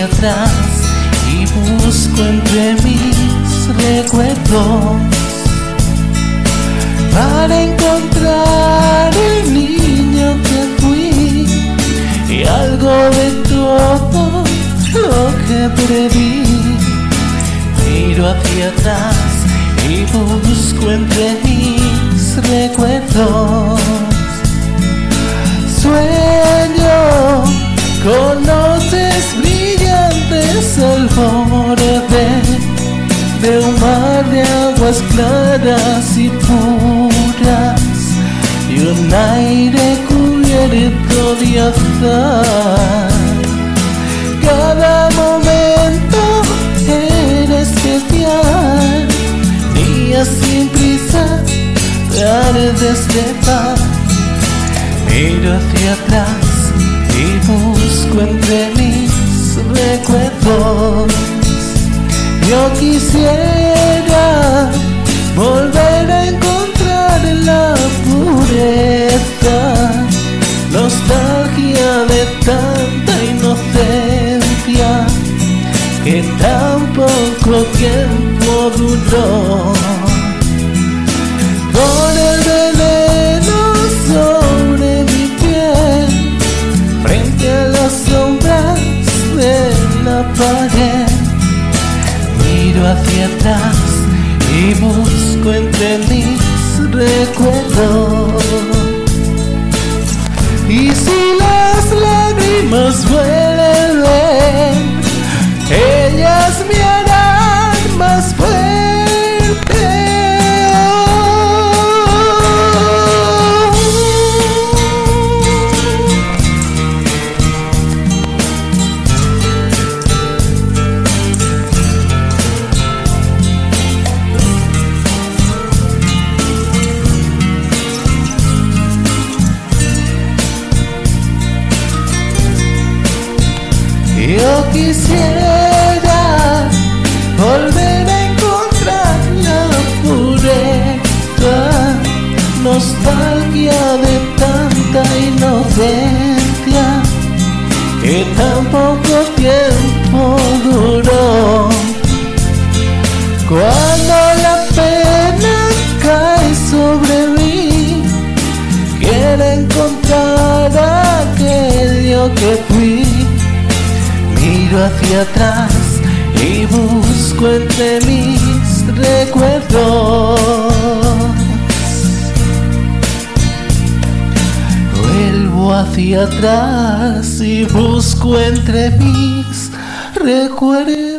atrás y busco entre mis recuerdos para encontrar el niño que fui y algo de todo lo que preví. Miro hacia atrás y busco entre mis recuerdos. Brillantes al borde de un mar de aguas claras y puras y un aire cubierto de azar. Cada momento era especial, días sin prisa, tardes de paz. Miro hacia atrás y busco entre mis recuerdos. Yo quisiera y busco entre mis recuerdos. Y si las lágrimas vuelven, quisiera volver a encontrar la pureza, nostalgia de tanta inocencia que tan poco tiempo duró. Cuando la pena cae sobre mí, quiero encontrar aquello que fui. Miro hacia atrás y busco entre mis recuerdos. Vuelvo hacia atrás y busco entre mis recuerdos.